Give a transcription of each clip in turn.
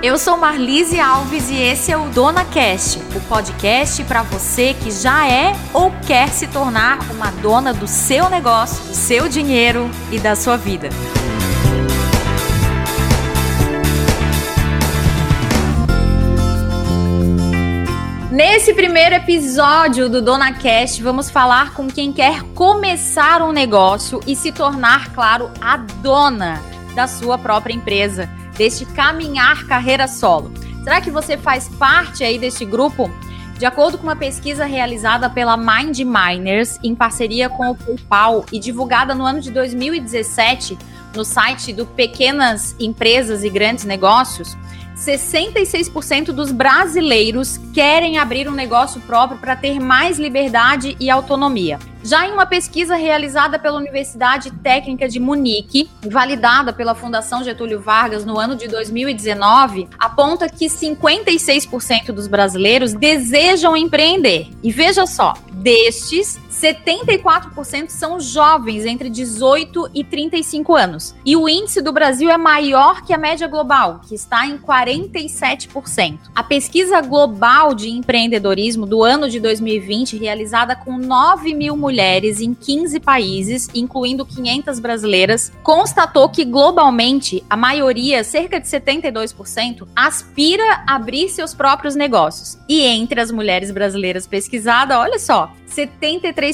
Eu sou Marlise Alves e esse é o Dona Cast, o podcast para você que já é ou quer se tornar uma dona do seu negócio, do seu dinheiro e da sua vida. Nesse primeiro episódio do Dona Cast, vamos falar com quem quer começar um negócio e se tornar, claro, a dona da sua própria empresa deste caminhar carreira solo. Será que você faz parte aí deste grupo? De acordo com uma pesquisa realizada pela Mind Miners em parceria com o PayPal e divulgada no ano de 2017 no site do Pequenas Empresas e Grandes Negócios, 66% dos brasileiros querem abrir um negócio próprio para ter mais liberdade e autonomia. Já em uma pesquisa realizada pela Universidade Técnica de Munique, validada pela Fundação Getúlio Vargas no ano de 2019, aponta que 56% dos brasileiros desejam empreender. E veja só, destes, 74% são jovens entre 18 e 35 anos. E o índice do Brasil é maior que a média global, que está em 47%. A pesquisa global de empreendedorismo do ano de 2020, realizada com 9 mil mulheres em 15 países, incluindo 500 brasileiras, constatou que globalmente a maioria, cerca de 72%, aspira a abrir seus próprios negócios. E entre as mulheres brasileiras pesquisadas, olha só, 73%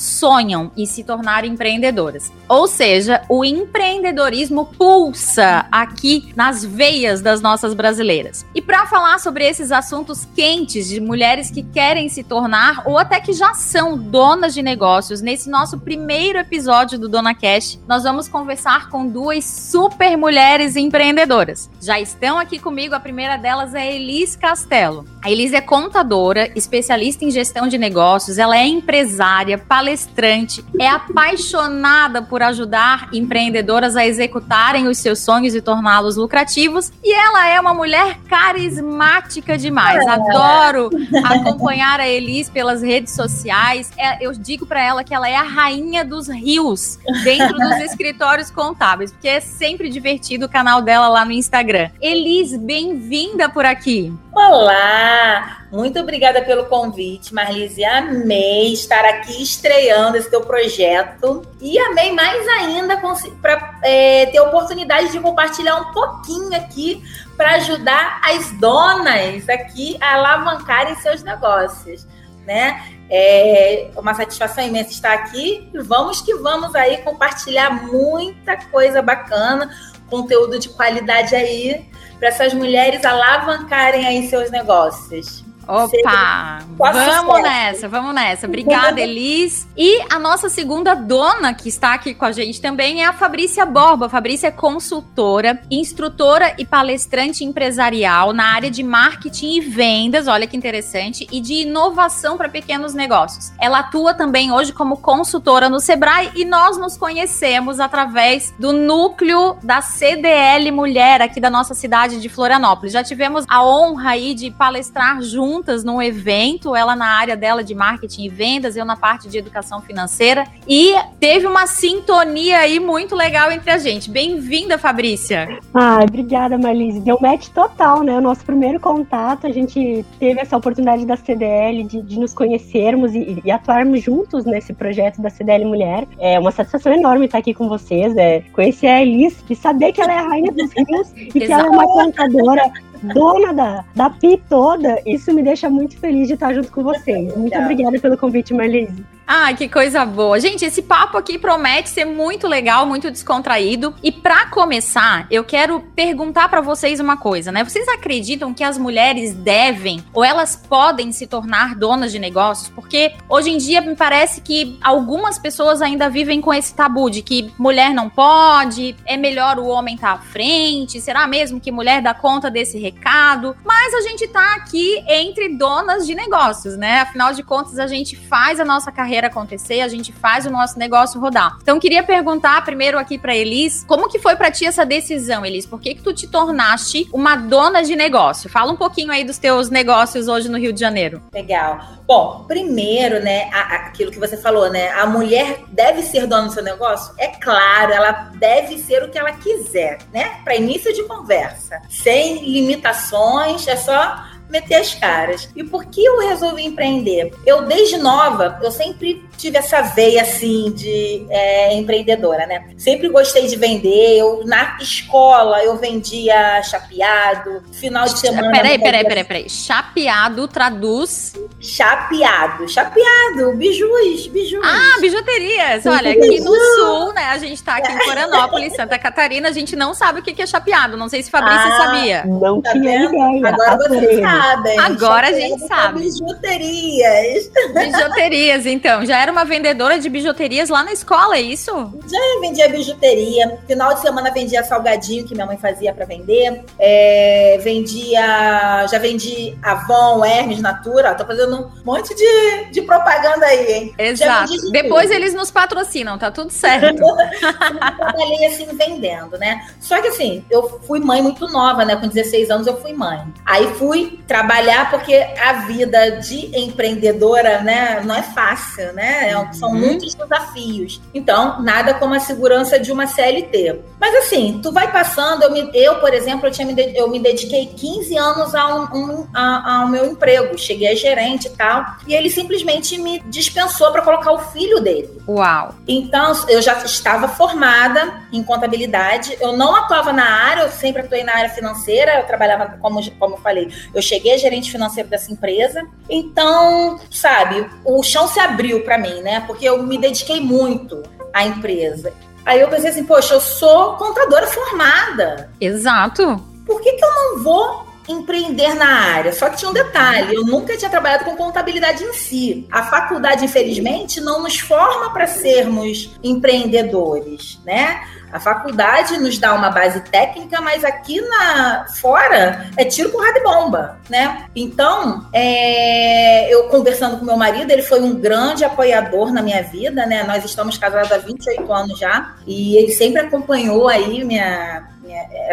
sonham em se tornar empreendedoras. Ou seja, o empreendedorismo pulsa aqui nas veias das nossas brasileiras. E para falar sobre esses assuntos quentes de mulheres que querem se tornar ou até que já são donas de negócios, nesse nosso primeiro episódio do Dona Cash, nós vamos conversar com duas super mulheres empreendedoras. Já estão aqui comigo, a primeira delas é Elis Castelo. A Elis é contadora, especialista em gestão de negócios, ela é empresária, palestrante, é apaixonada por ajudar empreendedoras a executarem os seus sonhos e torná-los lucrativos. E ela é uma mulher carismática demais. É. Adoro acompanhar a Elis pelas redes sociais. É, eu digo para ela que ela é a rainha dos rios dentro dos escritórios contábeis, porque é sempre divertido o canal dela lá no Instagram. Elis, bem-vinda por aqui. Olá! Muito obrigada pelo convite, Marlise. Amei estar aqui estreando esse teu projeto. E amei mais ainda para é, ter a oportunidade de compartilhar um pouquinho aqui para ajudar as donas aqui a alavancarem seus negócios. Né? É uma satisfação imensa estar aqui. Vamos que vamos aí compartilhar muita coisa bacana, conteúdo de qualidade aí para essas mulheres alavancarem aí seus negócios. Opa! Vamos nessa, vamos nessa. Obrigada, Elis. E a nossa segunda dona que está aqui com a gente também é a Fabrícia Borba. A Fabrícia é consultora, instrutora e palestrante empresarial na área de marketing e vendas, olha que interessante, e de inovação para pequenos negócios. Ela atua também hoje como consultora no Sebrae e nós nos conhecemos através do núcleo da CDL Mulher aqui da nossa cidade de Florianópolis. Já tivemos a honra aí de palestrar juntos juntas num evento, ela na área dela de marketing e vendas, eu na parte de educação financeira, e teve uma sintonia aí muito legal entre a gente. Bem-vinda, Fabrícia. Ah, obrigada, Marlise. Deu match total, né? O nosso primeiro contato, a gente teve essa oportunidade da CDL de, de nos conhecermos e, e, atuarmos juntos nesse projeto da CDL Mulher. É uma satisfação enorme estar aqui com vocês, é conhecer a Elis e saber que ela é a rainha dos rios e que ela é uma contadora dona da, da PI toda, isso me deixa muito feliz de estar junto com vocês. Muito obrigada pelo convite, Marlise. Ah, que coisa boa. Gente, esse papo aqui promete ser muito legal, muito descontraído. E para começar, eu quero perguntar para vocês uma coisa, né? Vocês acreditam que as mulheres devem ou elas podem se tornar donas de negócios? Porque hoje em dia me parece que algumas pessoas ainda vivem com esse tabu de que mulher não pode, é melhor o homem estar tá à frente, será mesmo que mulher dá conta desse recado? Mas a gente tá aqui entre donas de negócios, né? Afinal de contas, a gente faz a nossa carreira carreira acontecer, a gente faz o nosso negócio rodar. Então, queria perguntar primeiro aqui para Elis, como que foi para ti essa decisão, Elis? Por que que tu te tornaste uma dona de negócio? Fala um pouquinho aí dos teus negócios hoje no Rio de Janeiro. Legal. Bom, primeiro, né, aquilo que você falou, né, a mulher deve ser dona do seu negócio? É claro, ela deve ser o que ela quiser, né? Para início de conversa, sem limitações, é só meter as caras. E por que eu resolvi empreender? Eu, desde nova, eu sempre tive essa veia, assim, de é, empreendedora, né? Sempre gostei de vender. Eu, na escola, eu vendia chapeado. Final de semana... Peraí, peraí, peraí, peraí. Chapeado traduz... Chapeado. Chapeado. Bijus, bijus. Ah, bijuterias. Olha, aqui no sul, né? A gente tá aqui em Florianópolis, Santa Catarina. A gente não sabe o que é chapeado. Não sei se Fabrícia ah, sabia. Não tá tinha ideia. Agora você sabem. Agora a gente sabe. Bijuterias. Bijuterias, então. Já era uma vendedora de bijuterias lá na escola, é isso? Já vendia bijuteria. Final de semana vendia salgadinho que minha mãe fazia para vender. É, vendia. Já vendi Avon, Hermes, Natura. Tô fazendo um monte de, de propaganda aí, hein? Exato. Depois tudo. eles nos patrocinam, tá tudo certo. eu trabalhei assim vendendo, né? Só que assim, eu fui mãe muito nova, né? Com 16 anos eu fui mãe. Aí fui trabalhar porque a vida de empreendedora, né, não é fácil, né? É, são uhum. muitos desafios. Então, nada como a segurança de uma CLT. Mas assim, tu vai passando, eu, me, eu por exemplo, eu, tinha me, eu me dediquei 15 anos a um, um, a, ao meu emprego. Cheguei a gerente e tal. E ele simplesmente me dispensou para colocar o filho dele. Uau! Então, eu já estava formada em contabilidade. Eu não atuava na área, eu sempre atuei na área financeira. Eu trabalhava, como, como eu falei, eu cheguei a gerente financeiro dessa empresa. Então, sabe, o chão se abriu para mim, né? Porque eu me dediquei muito à empresa. Aí eu pensei assim, poxa, eu sou contadora formada. Exato. Por que, que eu não vou empreender na área. Só que tinha um detalhe: eu nunca tinha trabalhado com contabilidade em si. A faculdade, infelizmente, não nos forma para sermos empreendedores, né? A faculdade nos dá uma base técnica, mas aqui na fora é tiro, porrada e bomba, né? Então, é, eu conversando com meu marido, ele foi um grande apoiador na minha vida, né? Nós estamos casados há 28 anos já, e ele sempre acompanhou aí minha,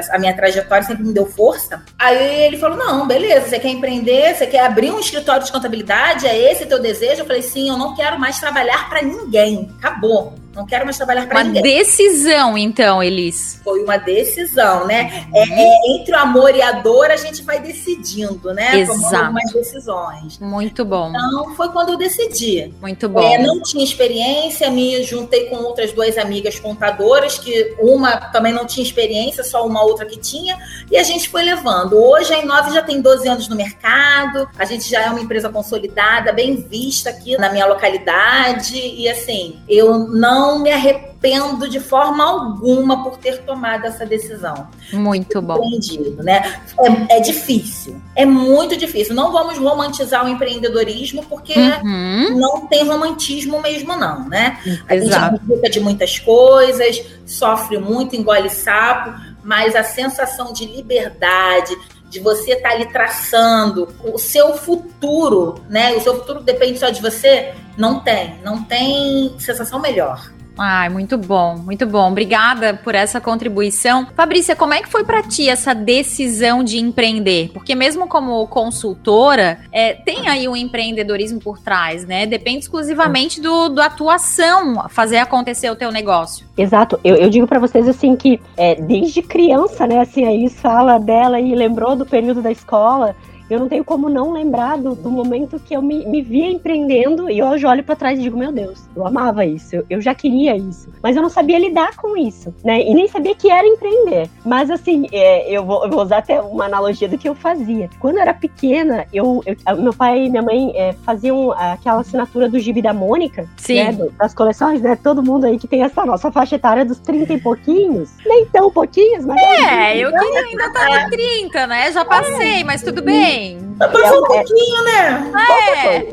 a minha trajetória sempre me deu força. Aí ele falou: não, beleza, você quer empreender, você quer abrir um escritório de contabilidade, é esse teu desejo? Eu falei, sim, eu não quero mais trabalhar para ninguém. Acabou. Não quero mais trabalhar para ninguém. Uma decisão, então, Elis. Foi uma decisão, né? Uhum. É, é, entre o amor e a dor, a gente vai decidindo, né? Exato. Tomando algumas decisões. Muito bom. Então, foi quando eu decidi. Muito bom. É, não tinha experiência, me juntei com outras duas amigas contadoras, que uma também não tinha experiência, só uma outra que tinha, e a gente foi levando. Hoje a Inove já tem 12 anos no mercado, a gente já é uma empresa consolidada, bem vista aqui na minha localidade, e assim, eu não não me arrependo de forma alguma por ter tomado essa decisão. Muito bom. Né? É, é, difícil, é muito difícil. Não vamos romantizar o empreendedorismo, porque uhum. não tem romantismo mesmo, não, né? A Exato. gente de muitas coisas, sofre muito, engole sapo, mas a sensação de liberdade, de você estar tá ali traçando o seu futuro, né? O seu futuro depende só de você. Não tem, não tem sensação melhor. Ai, muito bom, muito bom. Obrigada por essa contribuição. Fabrícia, como é que foi para ti essa decisão de empreender? Porque mesmo como consultora, é, tem aí um empreendedorismo por trás, né? Depende exclusivamente do, da atuação, fazer acontecer o teu negócio. Exato. Eu, eu digo para vocês assim que é, desde criança, né? Assim, a Elis fala dela e lembrou do período da escola eu não tenho como não lembrar do, do momento que eu me, me via empreendendo e hoje olho para trás e digo, meu Deus, eu amava isso, eu, eu, já queria isso, mas eu não sabia lidar com isso, né? E nem sabia que era empreender. Mas assim, é, eu, vou, eu, vou, usar até uma analogia do que eu fazia. Quando eu era pequena, eu, eu meu pai e minha mãe é, faziam aquela assinatura do Gibi da Mônica, Sim. Né, das coleções, né? Todo mundo aí que tem essa nossa faixa etária dos 30 e pouquinhos, nem tão pouquinhos, mas. É, eu queria ainda estar tá 30, né? Já passei, é. mas tudo bem. Também. Passou um pouquinho, né? É. é.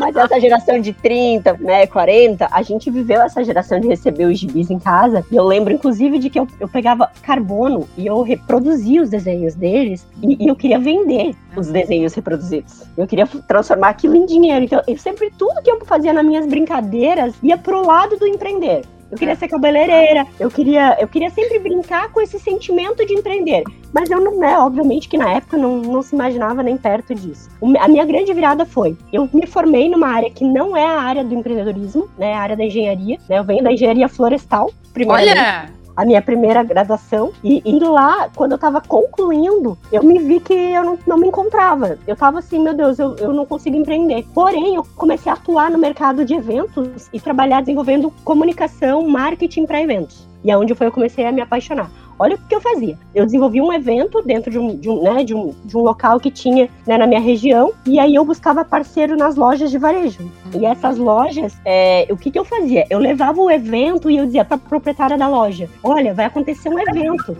Mas essa geração de 30, né, 40, a gente viveu essa geração de receber os gibis em casa. E eu lembro, inclusive, de que eu, eu pegava carbono e eu reproduzia os desenhos deles e, e eu queria vender os desenhos reproduzidos. Eu queria transformar aquilo em dinheiro. Então, eu sempre, tudo que eu fazia nas minhas brincadeiras ia pro lado do empreender. Eu queria ser cabeleireira, eu queria, eu queria sempre brincar com esse sentimento de empreender. Mas eu não, né, obviamente que na época não, não se imaginava nem perto disso. A minha grande virada foi, eu me formei numa área que não é a área do empreendedorismo, né, a área da engenharia, né, eu venho da engenharia florestal, primeiramente. Olha! A minha primeira graduação. E indo lá, quando eu tava concluindo, eu me vi que eu não, não me encontrava. Eu tava assim, meu Deus, eu, eu não consigo empreender. Porém, eu comecei a atuar no mercado de eventos e trabalhar desenvolvendo comunicação, marketing para eventos. E é onde foi eu comecei a me apaixonar. Olha o que eu fazia. Eu desenvolvi um evento dentro de um, de um, né, de um, de um local que tinha né, na minha região, e aí eu buscava parceiro nas lojas de varejo. E essas lojas, é, o que, que eu fazia? Eu levava o evento e eu dizia para a proprietária da loja: olha, vai acontecer um evento.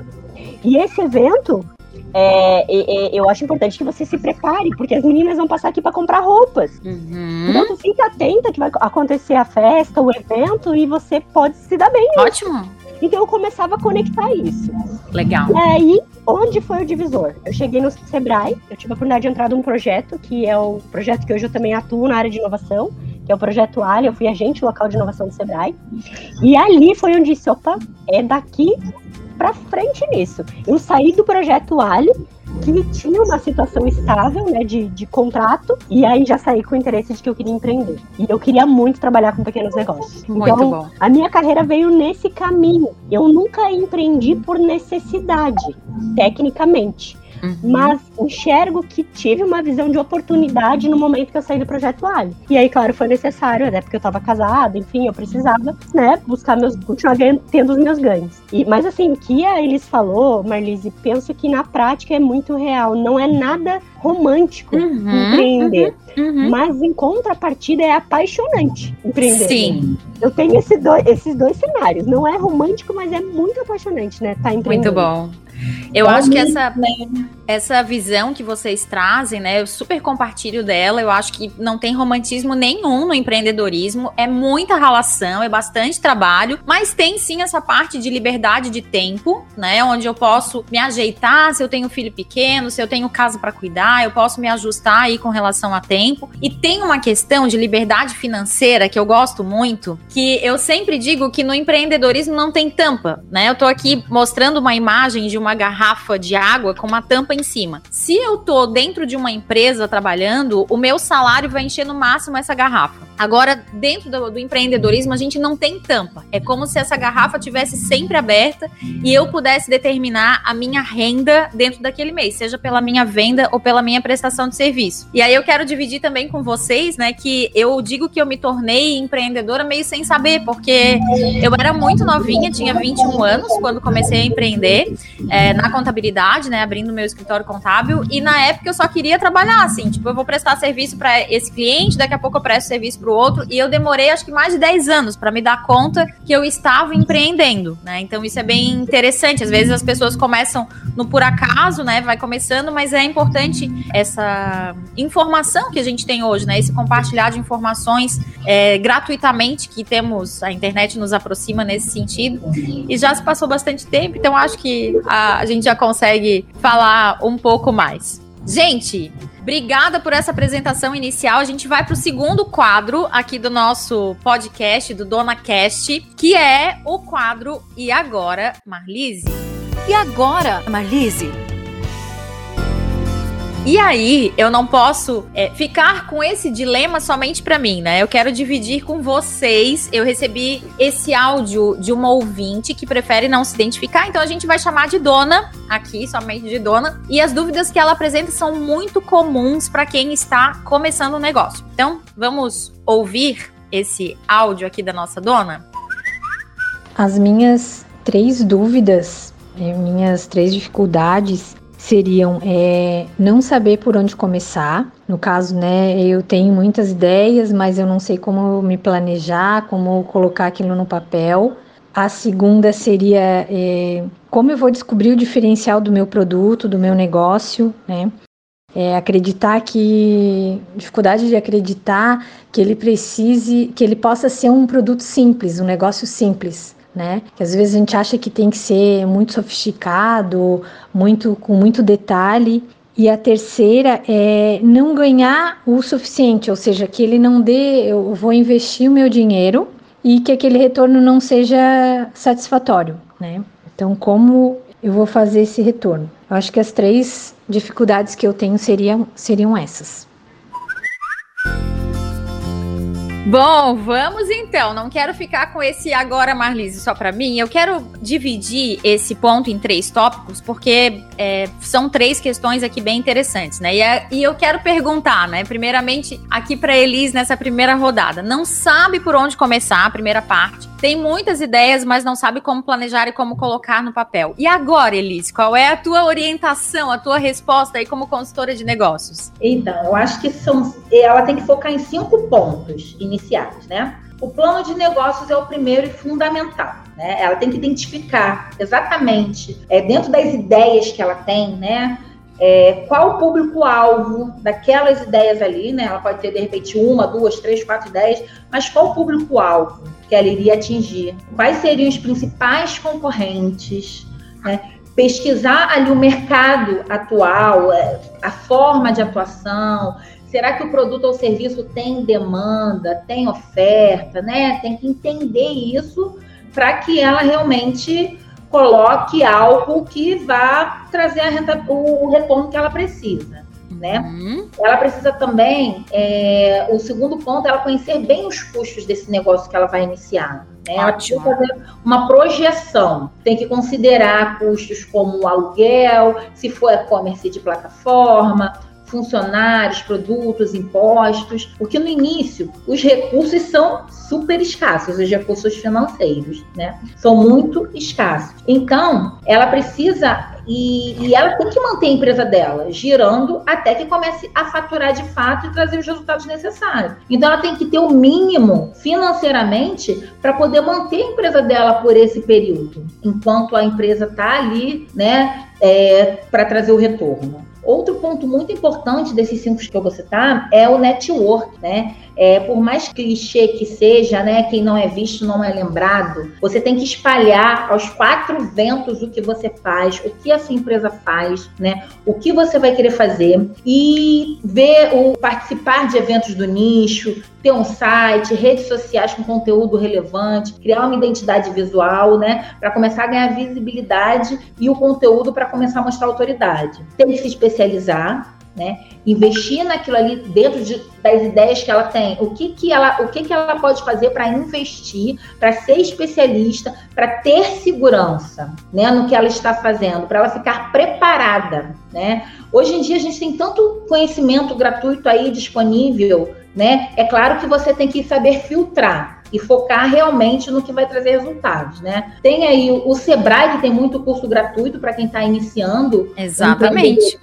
E esse evento é, é, eu acho importante que você se prepare, porque as meninas vão passar aqui para comprar roupas. Uhum. Então você fica atenta que vai acontecer a festa, o evento, e você pode se dar bem. Ótimo. Então eu começava a conectar isso. Legal. E aí, onde foi o divisor? Eu cheguei no Sebrae, eu tive a oportunidade de entrar num projeto, que é o projeto que hoje eu também atuo na área de inovação, que é o Projeto Ali, eu fui agente local de inovação do Sebrae. E ali foi onde disse, opa, é daqui para frente nisso. Eu saí do Projeto Ali que tinha uma situação estável, né, de, de contrato, e aí já saí com o interesse de que eu queria empreender. E eu queria muito trabalhar com pequenos negócios. Muito então, bom. a minha carreira veio nesse caminho. Eu nunca empreendi por necessidade, tecnicamente. Uhum. Mas enxergo que tive uma visão de oportunidade no momento que eu saí do Projeto Ali. E aí, claro, foi necessário, até porque eu estava casada, enfim, eu precisava, né, buscar meus, continuar ganhando, tendo os meus ganhos. E, mas assim, o que a Elis falou, Marlise, penso que na prática é muito real. Não é nada romântico uhum, empreender. Uhum, uhum. Mas em contrapartida é apaixonante empreender. Sim. Eu tenho esse dois, esses dois cenários. Não é romântico, mas é muito apaixonante, né? Tá empreendendo. Muito bom. Eu acho que essa, essa visão que vocês trazem, né? Eu super compartilho dela. Eu acho que não tem romantismo nenhum no empreendedorismo. É muita relação, é bastante trabalho, mas tem sim essa parte de liberdade de tempo, né? Onde eu posso me ajeitar se eu tenho filho pequeno, se eu tenho casa para cuidar, eu posso me ajustar aí com relação a tempo. E tem uma questão de liberdade financeira que eu gosto muito, que eu sempre digo que no empreendedorismo não tem tampa, né? Eu tô aqui mostrando uma imagem de uma garrafa de água com uma tampa em cima. Se eu tô dentro de uma empresa trabalhando, o meu salário vai encher no máximo essa garrafa. Agora, dentro do, do, empreendedorismo, a gente não tem tampa. É como se essa garrafa tivesse sempre aberta e eu pudesse determinar a minha renda dentro daquele mês, seja pela minha venda ou pela minha prestação de serviço. E aí eu quero dividir também com vocês, né, que eu digo que eu me tornei empreendedora meio sem saber, porque eu era muito novinha, tinha 21 anos quando comecei a empreender é, na contabilidade, né, abrindo meu contábil. E na época eu só queria trabalhar assim, tipo, eu vou prestar serviço para esse cliente, daqui a pouco eu presto serviço para o outro. E eu demorei acho que mais de 10 anos para me dar conta que eu estava empreendendo, né? Então isso é bem interessante. Às vezes as pessoas começam no por acaso, né? Vai começando, mas é importante essa informação que a gente tem hoje, né? Esse compartilhar de informações é, gratuitamente que temos, a internet nos aproxima nesse sentido. E já se passou bastante tempo, então acho que a, a gente já consegue falar um pouco mais. Gente, obrigada por essa apresentação inicial. A gente vai para o segundo quadro aqui do nosso podcast, do Dona Cast, que é o quadro E Agora, Marlise? E agora, Marlise? E aí, eu não posso é, ficar com esse dilema somente para mim, né? Eu quero dividir com vocês. Eu recebi esse áudio de uma ouvinte que prefere não se identificar, então a gente vai chamar de dona aqui, somente de dona. E as dúvidas que ela apresenta são muito comuns para quem está começando o negócio. Então, vamos ouvir esse áudio aqui da nossa dona? As minhas três dúvidas, é, minhas três dificuldades seriam é, não saber por onde começar. No caso, né, eu tenho muitas ideias, mas eu não sei como me planejar, como colocar aquilo no papel. A segunda seria é, como eu vou descobrir o diferencial do meu produto, do meu negócio, né? É acreditar que dificuldade de acreditar que ele precise, que ele possa ser um produto simples, um negócio simples. Né? Que às vezes a gente acha que tem que ser muito sofisticado, muito com muito detalhe, e a terceira é não ganhar o suficiente, ou seja, que ele não dê, eu vou investir o meu dinheiro e que aquele retorno não seja satisfatório, né? Então, como eu vou fazer esse retorno? Eu acho que as três dificuldades que eu tenho seriam, seriam essas. Bom, vamos então. Não quero ficar com esse agora, Marlise, só para mim. Eu quero dividir esse ponto em três tópicos, porque é, são três questões aqui bem interessantes, né? E, é, e eu quero perguntar, né? Primeiramente, aqui para Elis nessa primeira rodada. Não sabe por onde começar a primeira parte. Tem muitas ideias, mas não sabe como planejar e como colocar no papel. E agora, Elis, qual é a tua orientação, a tua resposta aí como consultora de negócios? Então, eu acho que são, ela tem que focar em cinco pontos iniciais, né? O plano de negócios é o primeiro e fundamental. Né? Ela tem que identificar exatamente, é, dentro das ideias que ela tem, né? É, qual o público-alvo daquelas ideias ali, né? Ela pode ter, de repente, uma, duas, três, quatro ideias, mas qual o público-alvo que ela iria atingir? Quais seriam os principais concorrentes? Né? Pesquisar ali o mercado atual, é, a forma de atuação, será que o produto ou serviço tem demanda, tem oferta, né? Tem que entender isso para que ela realmente coloque algo que vá trazer renta, o, o, retorno que ela precisa. Né? Uhum. Ela precisa também, é, o segundo ponto, é ela conhecer bem os custos desse negócio que ela vai iniciar. Né? Ela precisa fazer uma projeção. Tem que considerar custos como aluguel, se for e-commerce de plataforma, funcionários, produtos, impostos, porque no início os recursos são super escassos, os recursos financeiros, né? São muito escassos. Então, ela precisa e, e, ela tem que manter a empresa dela girando até que comece a faturar de fato e trazer os resultados necessários. Então, ela tem que ter o mínimo financeiramente para poder manter a empresa dela por esse período, enquanto a empresa está ali, né, é, para trazer o retorno. Outro ponto muito importante desses cinco que eu vou citar é o network, né? É, por mais clichê que seja, né? Quem não é visto não é lembrado. Você tem que espalhar aos quatro ventos o que você faz, o que a sua empresa faz, né? O que você vai querer fazer e ver o participar de eventos do nicho, ter um site, redes sociais com conteúdo relevante, criar uma identidade visual, né? Para começar a ganhar visibilidade e o conteúdo para começar a mostrar autoridade. Tem que se especializar, né? Investir naquilo ali dentro de, das ideias que ela tem. O que que ela, o que que ela pode fazer para investir, para ser especialista, para ter segurança, né, no que ela está fazendo, para ela ficar preparada, né? Hoje em dia a gente tem tanto conhecimento gratuito aí disponível, né? É claro que você tem que saber filtrar e focar realmente no que vai trazer resultados, né? Tem aí o Sebrae que tem muito curso gratuito para quem está iniciando. Exatamente.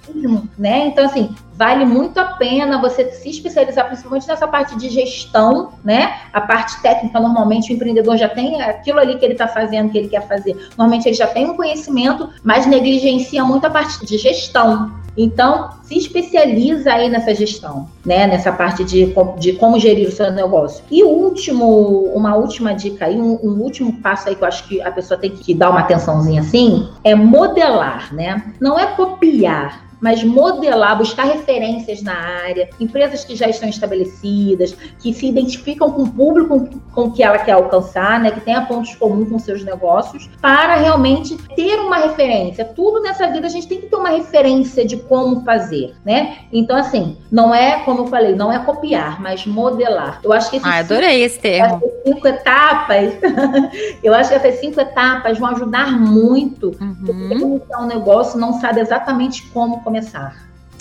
Né? Então assim, vale muito a pena você se especializar principalmente nessa parte de gestão, né? A parte técnica, normalmente o empreendedor já tem aquilo ali que ele está fazendo, que ele quer fazer. Normalmente ele já tem um conhecimento, mas negligencia muito a parte de gestão. Então, se especializa aí nessa gestão, né? Nessa parte de, de como gerir o seu negócio. E último, uma última dica aí, um, um, último passo aí que eu acho que a pessoa tem que dar uma atençãozinha assim, é modelar, né? Não é copiar, mas modelar, buscar referências na área, empresas que já estão estabelecidas, que se identificam com o público com que ela quer alcançar, né, que tenha pontos comuns com seus negócios, para realmente ter uma referência. Tudo nessa vida a gente tem que ter uma referência de como fazer, né? Então, assim, não é, como eu falei, não é copiar, mas modelar. Eu acho que esses ah, adorei esse termo. cinco etapas, eu acho que essas cinco etapas vão ajudar muito. Uhum. Porque iniciar um negócio não sabe exatamente como começar.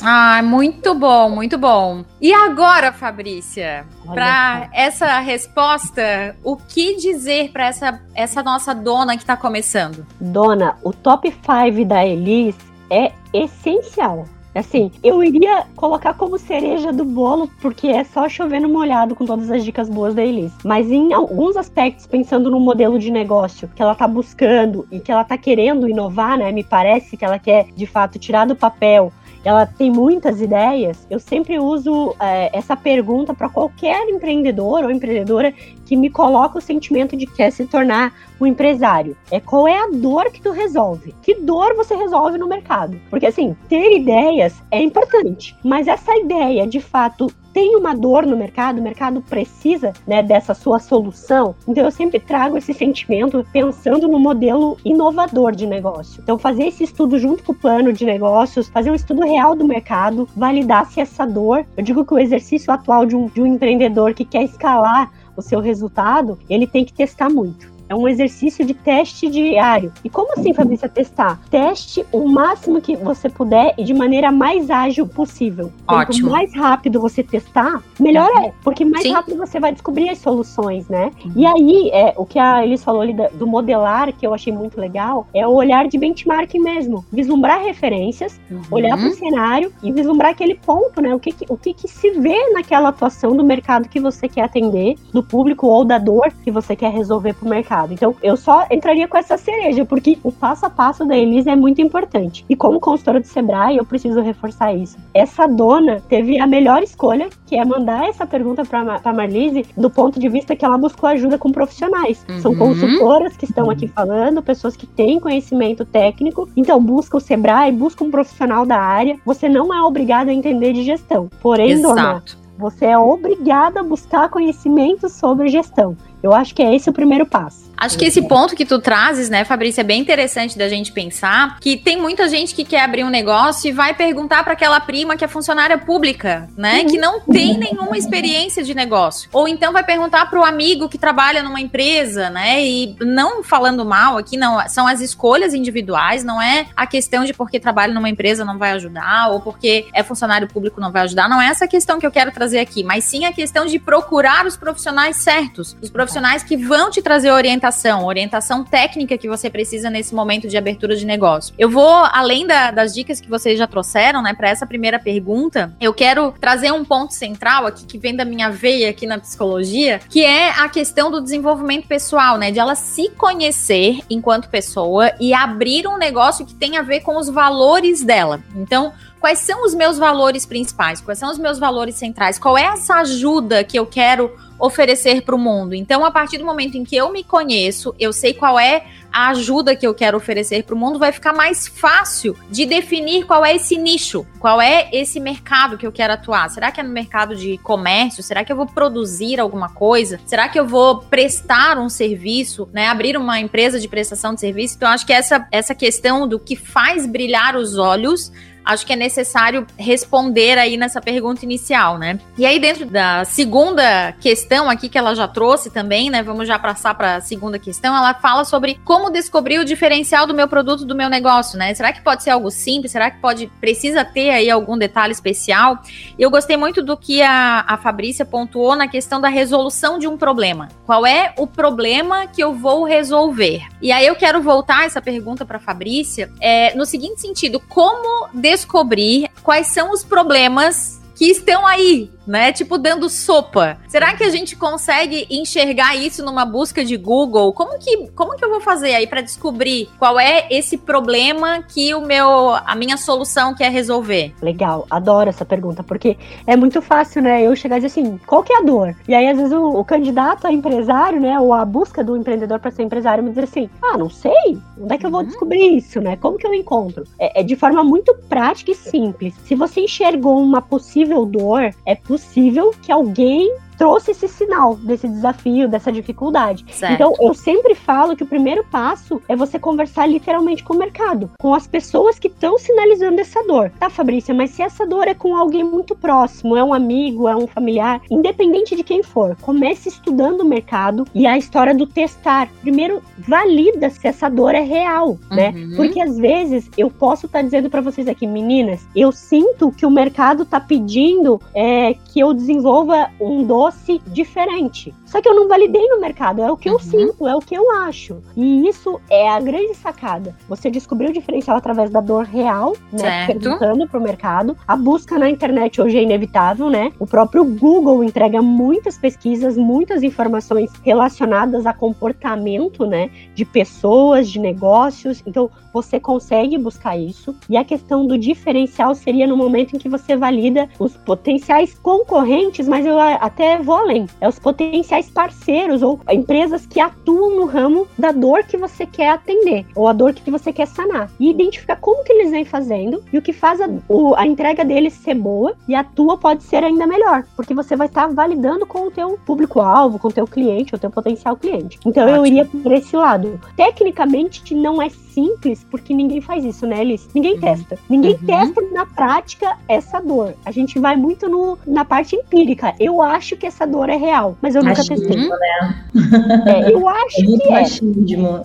Ah, muito bom, muito bom. E agora, Fabrícia, para essa resposta, o que dizer para essa, essa nossa dona que está começando? Dona, o top 5 da Elis é essencial. Assim, eu iria colocar como cereja do bolo, porque é só chovendo molhado com todas as dicas boas da Elis. Mas em alguns aspectos, pensando no modelo de negócio que ela tá buscando e que ela tá querendo inovar, né? Me parece que ela quer, de fato, tirar do papel ela tem muitas ideias, eu sempre uso é, essa pergunta para qualquer empreendedor ou empreendedora que me coloca o sentimento de que quer se tornar um empresário. É qual é a dor que tu resolve? Que dor você resolve no mercado? Porque assim, ter ideias é importante, mas essa ideia de fato tem uma dor no mercado, o mercado precisa né, dessa sua solução. Então eu sempre trago esse sentimento pensando no modelo inovador de negócio. Então fazer esse estudo junto com o plano de negócios, fazer um estudo real do mercado, validar se essa dor. Eu digo que o exercício atual de um, de um empreendedor que quer escalar o seu resultado, ele tem que testar muito. É um exercício de teste diário. E como assim, Fabrícia, testar? Teste o máximo que você puder e de maneira mais ágil possível. Ótimo. Quanto mais rápido você testar, melhor é. Porque mais Sim. rápido você vai descobrir as soluções, né? Uhum. E aí, é, o que a Elis falou ali do modelar, que eu achei muito legal, é o olhar de benchmarking mesmo. Vislumbrar referências, uhum. olhar para o cenário e vislumbrar aquele ponto, né? O que, o que, que se vê naquela atuação do mercado que você quer atender, do público ou da dor que você quer resolver para o mercado mercado. Então, eu só entraria com essa cereja, porque o passo a passo da Elise é muito importante. E como consultora do Sebrae, eu preciso reforçar isso. Essa dona teve a melhor escolha, que é mandar essa pergunta para Marlise do ponto de vista que ela buscou ajuda com profissionais. Uhum. São consultoras que estão aqui falando, pessoas que têm conhecimento técnico. Então, busca o Sebrae, busca um profissional da área. Você não é obrigado a entender de gestão. Porém, Exato. dona, você é obrigada a buscar conhecimento sobre gestão. Eu acho que é esse o primeiro passo. Acho que esse ponto que tu trazes, né, Fabrícia, é bem interessante da gente pensar que tem muita gente que quer abrir um negócio e vai perguntar para aquela prima que é funcionária pública, né, que não tem nenhuma experiência de negócio. Ou então vai perguntar para o amigo que trabalha numa empresa, né, e não falando mal aqui, não, são as escolhas individuais, não é a questão de porque trabalha numa empresa não vai ajudar ou porque é funcionário público não vai ajudar, não é essa questão que eu quero trazer aqui, mas sim a questão de procurar os profissionais certos, os profissionais que vão te trazer orientação orientação, orientação técnica que você precisa nesse momento de abertura de negócio. Eu vou, além da, das dicas que vocês já trouxeram, né, para essa primeira pergunta, eu quero trazer um ponto central aqui que vem da minha veia aqui na psicologia, que é a questão do desenvolvimento pessoal, né, de ela se conhecer enquanto pessoa e abrir um negócio que tem a ver com os valores dela. Então, quais são os meus valores principais? Quais são os meus valores centrais? Qual é essa ajuda que eu quero oferecer para o mundo. Então, a partir do momento em que eu me conheço, eu sei qual é a ajuda que eu quero oferecer para o mundo, vai ficar mais fácil de definir qual é esse nicho, qual é esse mercado que eu quero atuar. Será que é no mercado de comércio? Será que eu vou produzir alguma coisa? Será que eu vou prestar um serviço, né? Abrir uma empresa de prestação de serviço? Então, acho que essa, essa questão do que faz brilhar os olhos acho que é necessário responder aí nessa pergunta inicial, né? E aí, dentro da segunda questão aqui que ela já trouxe também, né? Vamos já passar para a segunda questão. Ela fala sobre como descobrir o diferencial do meu produto, do meu negócio, né? Será que pode ser algo simples? Será que pode precisa ter aí algum detalhe especial? Eu gostei muito do que a, a Fabrícia pontuou na questão da resolução de um problema. Qual é o problema que eu vou resolver? E aí eu quero voltar essa pergunta para Fabrícia é, no seguinte sentido: como descobrir quais são os problemas que estão aí, né? Tipo, dando sopa. Será que a gente consegue enxergar isso numa busca de Google? Como que, como que eu vou fazer aí para descobrir qual é esse problema que o meu, a minha solução quer resolver? Legal, adoro essa pergunta, porque é muito fácil, né? Eu chegar e dizer assim, qual que é a dor? E aí, às vezes, o, o candidato a empresário, né? Ou a busca do empreendedor para ser empresário me dizer assim, ah, não sei, onde é que eu vou uhum. descobrir isso, né? Como que eu encontro? É, é de forma muito prática e simples. Se você enxergou uma possível dor, é possível que alguém trouxe esse sinal desse desafio, dessa dificuldade. Certo. Então, eu sempre falo que o primeiro passo é você conversar literalmente com o mercado, com as pessoas que estão sinalizando essa dor. Tá, Fabrícia, mas se essa dor é com alguém muito próximo, é um amigo, é um familiar, independente de quem for, comece estudando o mercado e a história do testar. Primeiro, valida se essa dor é real, né? uhum. né? Porque às vezes eu posso estar tá dizendo para vocês aqui, meninas, eu sinto que o mercado tá pedindo é, que eu desenvolva um doce fosse diferente. Só que eu não validei no mercado, é o que uhum. eu sinto, é o que eu acho. E isso é a grande sacada. Você descobriu o diferencial através da dor real, né? Certo. Perguntando pro mercado. A busca na internet hoje é inevitável, né? O próprio Google entrega muitas pesquisas, muitas informações relacionadas a comportamento, né? De pessoas, de negócios. Então, você consegue buscar isso. E a questão do diferencial seria no momento em que você valida os potenciais concorrentes, mas eu até vou além. É os potenciais parceiros ou empresas que atuam no ramo da dor que você quer atender ou a dor que você quer sanar. E identificar como que eles vêm fazendo e o que faz a, o, a entrega deles ser boa e a tua pode ser ainda melhor, porque você vai estar validando com o teu público-alvo, com o teu cliente, o teu potencial cliente. Então Ótimo. eu iria por esse lado. Tecnicamente não é simples, porque ninguém faz isso, né, Alice? Ninguém uhum. testa. Ninguém uhum. testa na prática essa dor. A gente vai muito no, na parte empírica. Eu acho que essa dor é real, mas eu nunca testei. Né? É, eu acho é que é. Machismo.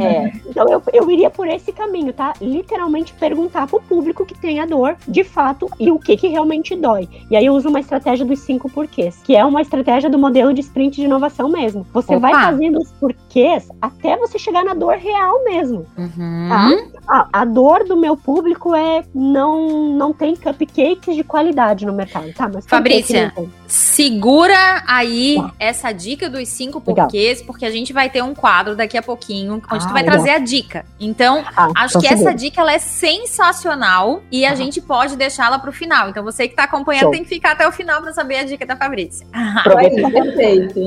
é. Então eu, eu iria por esse caminho, tá? Literalmente perguntar pro público que tem a dor, de fato, e o que que realmente dói. E aí eu uso uma estratégia dos cinco porquês, que é uma estratégia do modelo de sprint de inovação mesmo. Você Opa. vai fazendo os porquês até você chegar na dor real mesmo. Uhum. Tá? A, a, dor do meu público é não não tem cupcakes de qualidade no mercado, tá? Mas Fabrícia, segura aí tá. essa dica dos cinco porquês, legal. porque a gente vai ter um quadro daqui a pouquinho onde ah, tu vai legal. trazer a dica. Então, ah, acho que essa dica ela é sensacional e a ah. gente pode deixá-la pro final. Então, você que tá acompanhando Show. tem que ficar até o final para saber a dica da Fabrícia. Perfeito.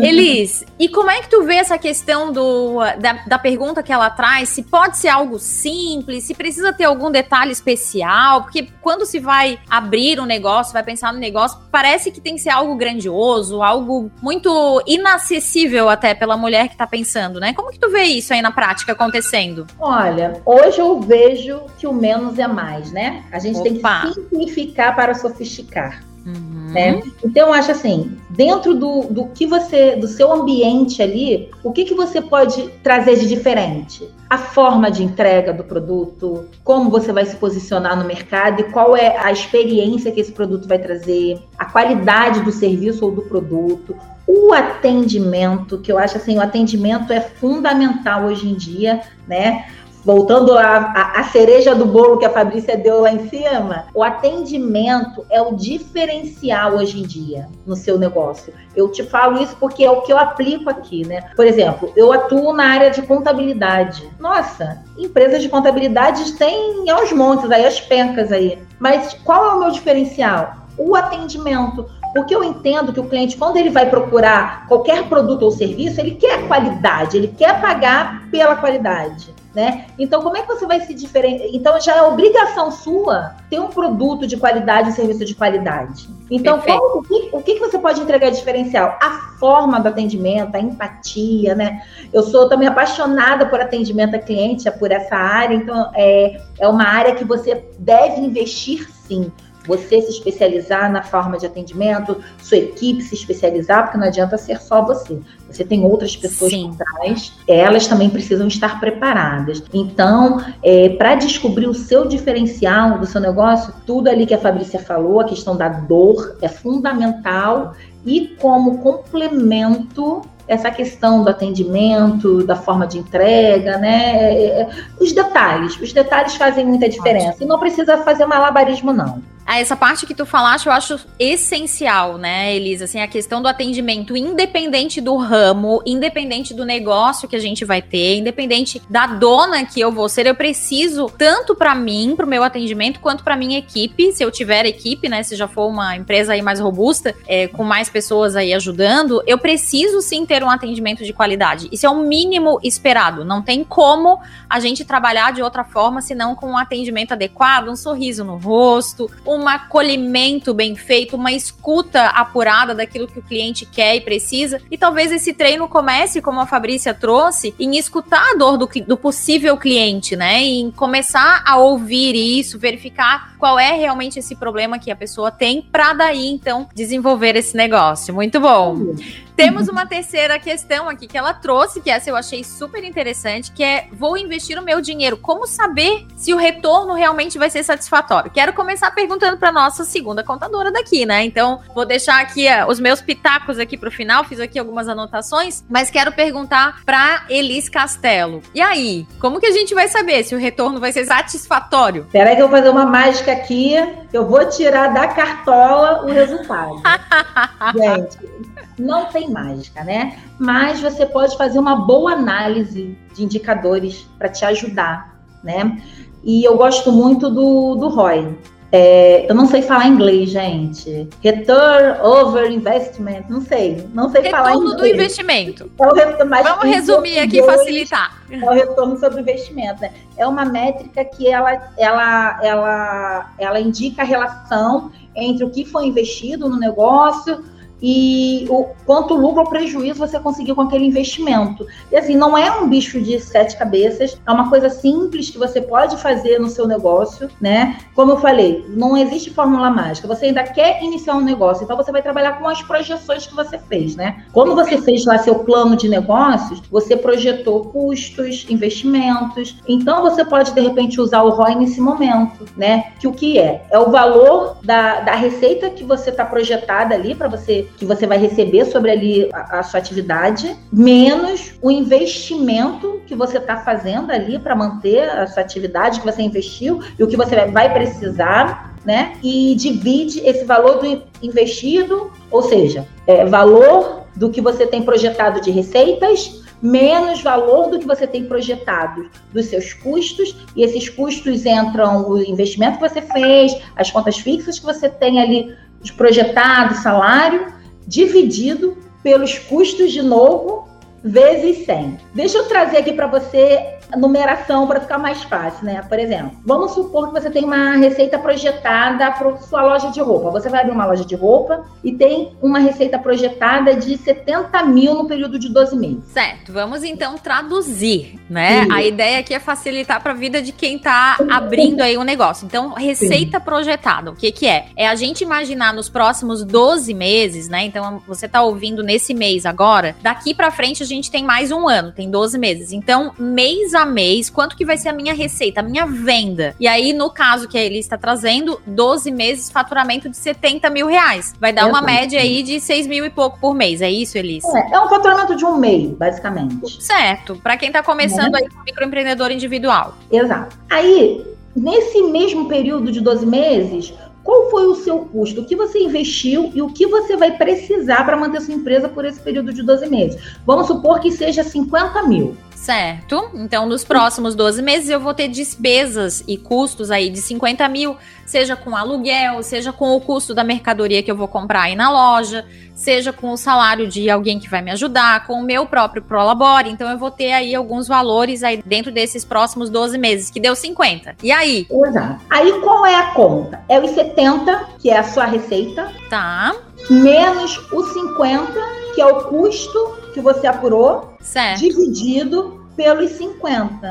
Elis, e como é que tu vê essa questão do, da, da pergunta que ela traz? Se pode ser algo simples, se precisa ter algum detalhe especial, porque quando se vai abrir um negócio, vai pensar no negócio, parece que tem que ser algo grandioso, algo muito inacessível até pela mulher que tá pensando, né? Como que tu vê isso aí na prática acontecendo? Olha, hoje eu vejo que o menos é mais, né? A gente Opa. tem que simplificar para sofisticar. Uhum. Né? Então, eu acho assim, dentro do, do que você, do seu ambiente ali, o que, que você pode trazer de diferente? A forma de entrega do produto, como você vai se posicionar no mercado e qual é a experiência que esse produto vai trazer, a qualidade do serviço ou do produto, o atendimento, que eu acho assim, o atendimento é fundamental hoje em dia, né? Voltando à, cereja do bolo que a Fabrícia deu lá em cima, o atendimento é o diferencial hoje em dia no seu negócio. Eu te falo isso porque é o que eu aplico aqui, né? Por exemplo, eu atuo na área de contabilidade. Nossa, empresas de contabilidade têm aos montes aí, as pencas aí. Mas qual é o meu diferencial? O atendimento. Porque eu entendo que o cliente, quando ele vai procurar qualquer produto ou serviço, ele quer qualidade, ele quer pagar pela qualidade né? Então, como é que você vai se diferenciar? Então, já é obrigação sua ter um produto de qualidade, um serviço de qualidade. Então, qual, o, que, o que você pode entregar diferencial? A forma do atendimento, a empatia, né? Eu sou também apaixonada por atendimento a cliente, por essa área, então é, é uma área que você deve investir sim você se especializar na forma de atendimento, sua equipe se especializar, porque não adianta ser só você. Você tem outras pessoas Sim. por trás, elas também precisam estar preparadas. Então, é, para descobrir o seu diferencial do seu negócio, tudo ali que a Fabrícia falou, a questão da dor é fundamental e como complemento essa questão do atendimento, da forma de entrega, né? É, é, os detalhes, os detalhes fazem muita diferença. E não precisa fazer malabarismo, não. Ah, essa parte que tu falaste eu acho essencial, né, Elisa? Assim, a questão do atendimento, independente do ramo, independente do negócio que a gente vai ter, independente da dona que eu vou ser, eu preciso tanto para mim, para o meu atendimento, quanto para minha equipe, se eu tiver equipe, né, se já for uma empresa aí mais robusta, é, com mais pessoas aí ajudando, eu preciso sim ter um atendimento de qualidade. Isso é o mínimo esperado. Não tem como a gente trabalhar de outra forma senão com um atendimento adequado, um sorriso no rosto, um um acolhimento bem feito, uma escuta apurada daquilo que o cliente quer e precisa. E talvez esse treino comece, como a Fabrícia trouxe, em escutar a dor do, do possível cliente, né? Em começar a ouvir isso, verificar qual é realmente esse problema que a pessoa tem, para daí então desenvolver esse negócio. Muito bom. Temos uma terceira questão aqui que ela trouxe, que essa eu achei super interessante, que é vou investir o meu dinheiro. Como saber se o retorno realmente vai ser satisfatório? Quero começar perguntando perguntando para nossa segunda contadora daqui, né? Então, vou deixar aqui uh, os meus pitacos aqui pro final, fiz aqui algumas anotações, mas quero perguntar para Elis Castelo. E aí, como que a gente vai saber se o retorno vai ser satisfatório? Peraí que eu vou fazer uma mágica aqui, eu vou tirar da cartola o resultado. gente, não tem mágica, né? Mas você pode fazer uma boa análise de indicadores para te ajudar, né? E eu gosto muito do, do ROI. É, eu não sei falar inglês, gente. Return over investment, não sei. Não sei retorno falar inglês. do investimento. É o retorno, Vamos resumir aqui e facilitar. É o retorno sobre investimento. Né? É uma métrica que ela, ela, ela, ela indica a relação entre o que foi investido no negócio e o quanto lucro ou prejuízo você conseguiu com aquele investimento. E assim, não é um bicho de sete cabeças, é uma coisa simples que você pode fazer no seu negócio, né? Como eu falei, não existe fórmula mágica. Você ainda quer iniciar um negócio, então você vai trabalhar com as projeções que você fez, né? Quando você fez lá seu plano de negócios, você projetou custos, investimentos. Então você pode de repente usar o ROI nesse momento, né? Que o que é? É o valor da, da receita que você está projetada ali para você que você vai receber sobre ali a, a sua atividade, menos o investimento que você está fazendo ali para manter a sua atividade que você investiu e o que você vai precisar, né? E divide esse valor do investido, ou seja, é, valor do que você tem projetado de receitas menos valor do que você tem projetado dos seus custos, e esses custos entram o investimento que você fez, as contas fixas que você tem ali projetado, salário, dividido pelos custos de novo vezes 100. Deixa eu trazer aqui para você numeração para ficar mais fácil, né? Por exemplo, vamos supor que você tem uma receita projetada para sua loja de roupa. Você vai abrir uma loja de roupa e tem uma receita projetada de 70 mil no período de 12 meses. Certo, vamos então traduzir, né? Sim. A ideia aqui é facilitar para a vida de quem está abrindo aí um negócio. Então, receita Sim. projetada, o que que é? É a gente imaginar nos próximos 12 meses, né? Então, você está ouvindo nesse mês agora, daqui para frente a gente tem mais um ano, tem 12 meses. Então, mês a mês, quanto que vai ser a minha receita, a minha venda. E aí, no caso que ele está trazendo, 12 meses, faturamento de 70 mil reais. Vai dar uma média aí de 6 mil e pouco por mês. É isso, Elis? É, é um faturamento de um mês, basicamente. Certo. Para quem está começando é. aí como microempreendedor individual. Exato. Aí, nesse mesmo período de 12 meses, qual foi o seu custo? O que você investiu e o que você vai precisar para manter sua empresa por esse período de 12 meses? Vamos supor que seja 50 mil. Certo. Então, nos próximos 12 meses, eu vou ter despesas e custos aí de 50 mil, seja com aluguel, seja com o custo da mercadoria que eu vou comprar aí na loja, seja com o salário de alguém que vai me ajudar, com o meu próprio Prolabore. Então, eu vou ter aí alguns valores aí dentro desses próximos 12 meses, que deu 50. E aí? Exato. Aí, qual é a conta? É os 70, que é a sua receita. Tá. Menos os 50, que é o custo que você apurou, certo. dividido pelos 50.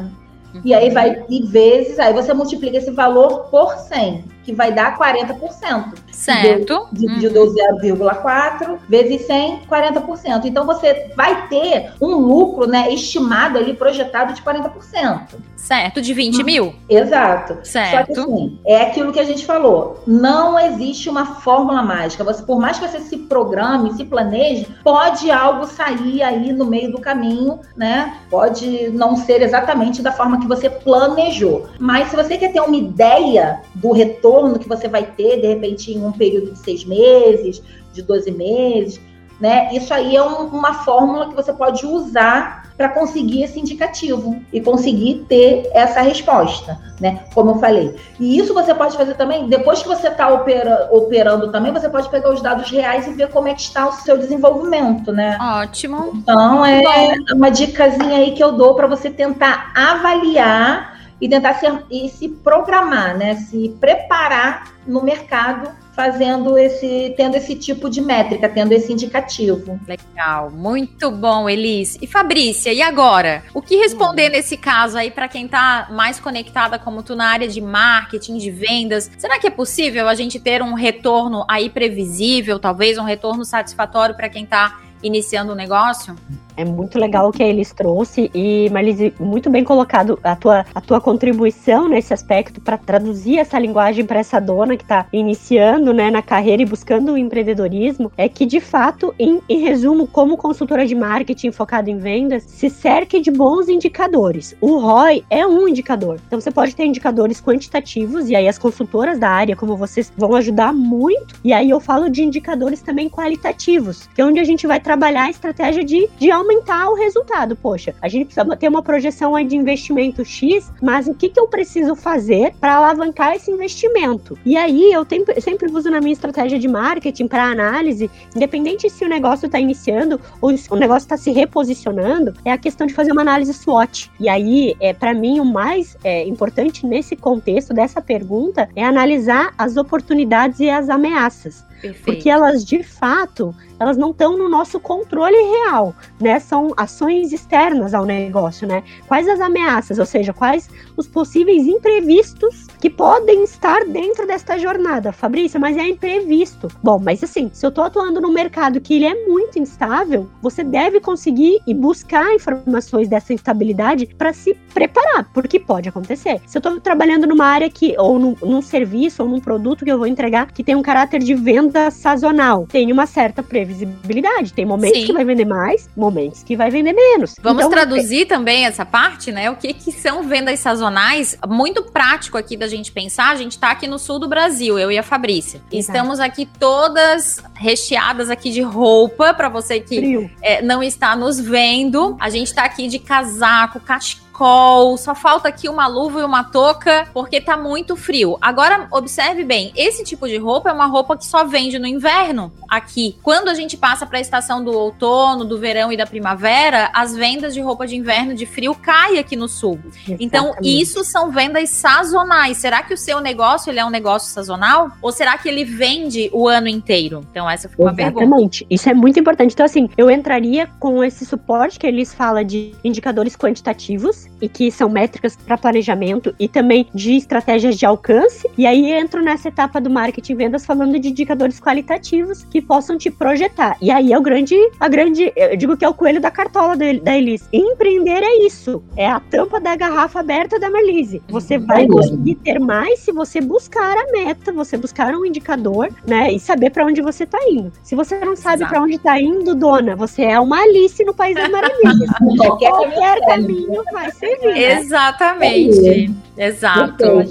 Uhum. E aí vai, e vezes, aí você multiplica esse valor por 100 que vai dar 40%. Certo. Dividido uhum. 0,4 vezes 100, 40%. Então você vai ter um lucro, né, estimado ali, projetado de 40%. Certo, de 20 mil. Exato. Certo. Só que assim, é aquilo que a gente falou. Não existe uma fórmula mágica. Você, por mais que você se programe, se planeje, pode algo sair aí no meio do caminho, né? Pode não ser exatamente da forma que você planejou. Mas se você quer ter uma ideia do retorno retorno que você vai ter, de repente, em um período de seis meses, de 12 meses, né? Isso aí é um, uma fórmula que você pode usar para conseguir esse indicativo e conseguir ter essa resposta, né? Como eu falei. E isso você pode fazer também, depois que você está opera, operando também, você pode pegar os dados reais e ver como é que está o seu desenvolvimento, né? Ótimo. Então, é Bom. uma dicasinha aí que eu dou para você tentar avaliar e tentar se, e se programar, né? Se preparar no mercado fazendo esse, tendo esse tipo de métrica, tendo esse indicativo. Legal, muito bom, Elis. E Fabrícia, e agora? O que responder hum. nesse caso aí para quem tá mais conectada como tu na área de marketing, de vendas? Será que é possível a gente ter um retorno aí previsível, talvez um retorno satisfatório para quem tá iniciando o um negócio? É muito legal o que a Elis trouxe e, Marlise, muito bem colocado a tua, a tua contribuição nesse aspecto para traduzir essa linguagem para essa dona que está iniciando né, na carreira e buscando o empreendedorismo. É que, de fato, em, em resumo, como consultora de marketing focada em vendas, se cerque de bons indicadores. O ROI é um indicador. Então, você pode ter indicadores quantitativos, e aí as consultoras da área, como vocês, vão ajudar muito. E aí eu falo de indicadores também qualitativos, que é onde a gente vai trabalhar a estratégia de, de aumentar o resultado. Poxa, a gente precisa ter uma projeção aí de investimento X, mas o que, que eu preciso fazer para alavancar esse investimento? E aí eu sempre, sempre uso na minha estratégia de marketing para análise, independente se o negócio está iniciando ou se o negócio está se reposicionando, é a questão de fazer uma análise SWOT. E aí, é, para mim, o mais é, importante nesse contexto dessa pergunta é analisar as oportunidades e as ameaças. Perfeito. Porque elas, de fato, elas não estão no nosso controle real, né? São ações externas ao negócio, né? Quais as ameaças, ou seja, quais os possíveis imprevistos que podem estar dentro desta jornada, Fabrícia, mas é imprevisto. Bom, mas assim, se eu estou atuando num mercado que ele é muito instável, você deve conseguir e buscar informações dessa instabilidade para se preparar, porque pode acontecer. Se eu estou trabalhando numa área que, ou num, num serviço, ou num produto que eu vou entregar que tem um caráter de venda sazonal, tem uma certa previsibilidade. Tem momentos Sim. que vai vender mais, momentos que vai vender menos. Vamos então, traduzir é... também essa parte, né? O que, que são vendas sazonais? Muito prático aqui da gente pensar. A gente tá aqui no sul do Brasil, eu e a Fabrícia. Exato. Estamos aqui todas recheadas aqui de roupa, para você que é, não está nos vendo. A gente tá aqui de casaco, cachecol cachecol, só falta aqui uma luva e uma touca, porque tá muito frio. Agora, observe bem, esse tipo de roupa é uma roupa que só vende no inverno aqui. Quando a gente passa para a estação do outono, do verão e da primavera, as vendas de roupa de inverno de frio caem aqui no sul. Então, Exatamente. Então, isso são vendas sazonais. Será que o seu negócio ele é um negócio sazonal ou será que ele vende o ano inteiro? Então, essa foi uma Exatamente. pergunta. Exatamente. Isso é muito importante. Então, assim, eu entraria com esse suporte que eles falam de indicadores quantitativos e que são métricas para planejamento e também de estratégias de alcance. E aí entro nessa etapa do marketing e vendas falando de indicadores qualitativos que possam te projetar. E aí é o grande, a grande, eu digo que é o coelho da cartola da Elise. Empreender é isso, é a tampa da garrafa aberta da Melise. Você vai conseguir ter mais se você buscar a meta, você buscar um indicador, né, e saber para onde você está indo. Se você não sabe para onde está indo, dona, você é uma Alice no País das Maravilhas. Qualquer, Qualquer caminho vai servir. Né? Exatamente. É Exato.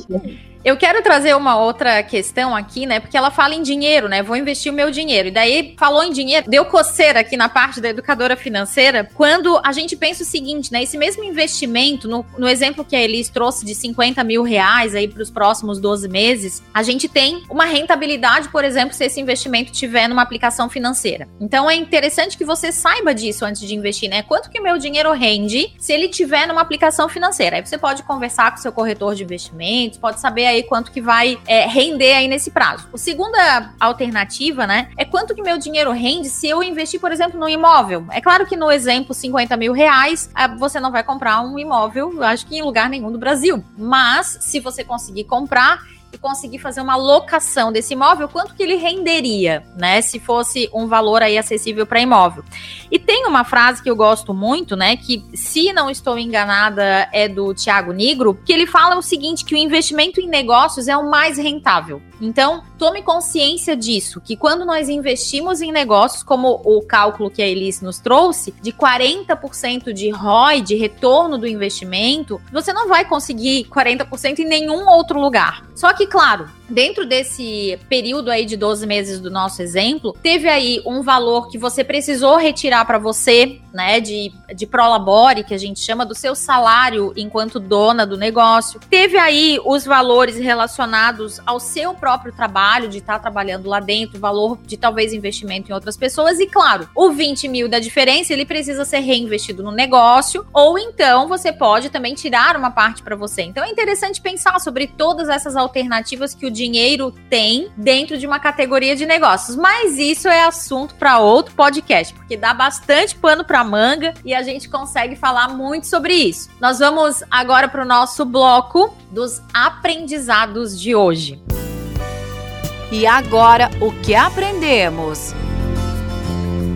Eu quero trazer uma outra questão aqui, né? Porque ela fala em dinheiro, né? Vou investir o meu dinheiro. E daí, falou em dinheiro, deu coceira aqui na parte da educadora financeira, quando a gente pensa o seguinte, né? Esse mesmo investimento, no, no exemplo que a Elis trouxe de 50 mil reais aí para os próximos 12 meses, a gente tem uma rentabilidade, por exemplo, se esse investimento tiver numa aplicação financeira. Então é interessante que você saiba disso antes de investir, né? Quanto que meu dinheiro rende se ele tiver numa aplicação financeira? Aí você pode conversar com seu corretor de investimentos, pode saber aí quanto que vai é, render aí nesse prazo. A segunda alternativa, né, é quanto que meu dinheiro rende se eu investir, por exemplo, no imóvel. É claro que no exemplo 50 mil reais, é, você não vai comprar um imóvel, acho que em lugar nenhum do Brasil. Mas se você conseguir comprar, e conseguir fazer uma locação desse imóvel, quanto que ele renderia, né? Se fosse um valor aí acessível para imóvel. E tem uma frase que eu gosto muito, né? Que, se não estou enganada, é do Tiago Negro, que ele fala o seguinte: que o investimento em negócios é o mais rentável. Então, tome consciência disso, que quando nós investimos em negócios, como o cálculo que a Elise nos trouxe, de 40% de ROI, de retorno do investimento, você não vai conseguir 40% em nenhum outro lugar. Só que, claro, dentro desse período aí de 12 meses do nosso exemplo, teve aí um valor que você precisou retirar para você, né, de, de prolabore, que a gente chama do seu salário enquanto dona do negócio. Teve aí os valores relacionados ao seu próprio trabalho, de estar tá trabalhando lá dentro, valor de talvez investimento em outras pessoas, e claro, o 20 mil da diferença, ele precisa ser reinvestido no negócio, ou então você pode também tirar uma parte para você. Então é interessante pensar sobre todas essas alternativas que o dinheiro tem dentro de uma categoria de negócios. Mas isso é assunto para outro podcast, porque dá bastante pano para manga e a gente consegue falar muito sobre isso. Nós vamos agora para o nosso bloco dos aprendizados de hoje. E agora, o que aprendemos?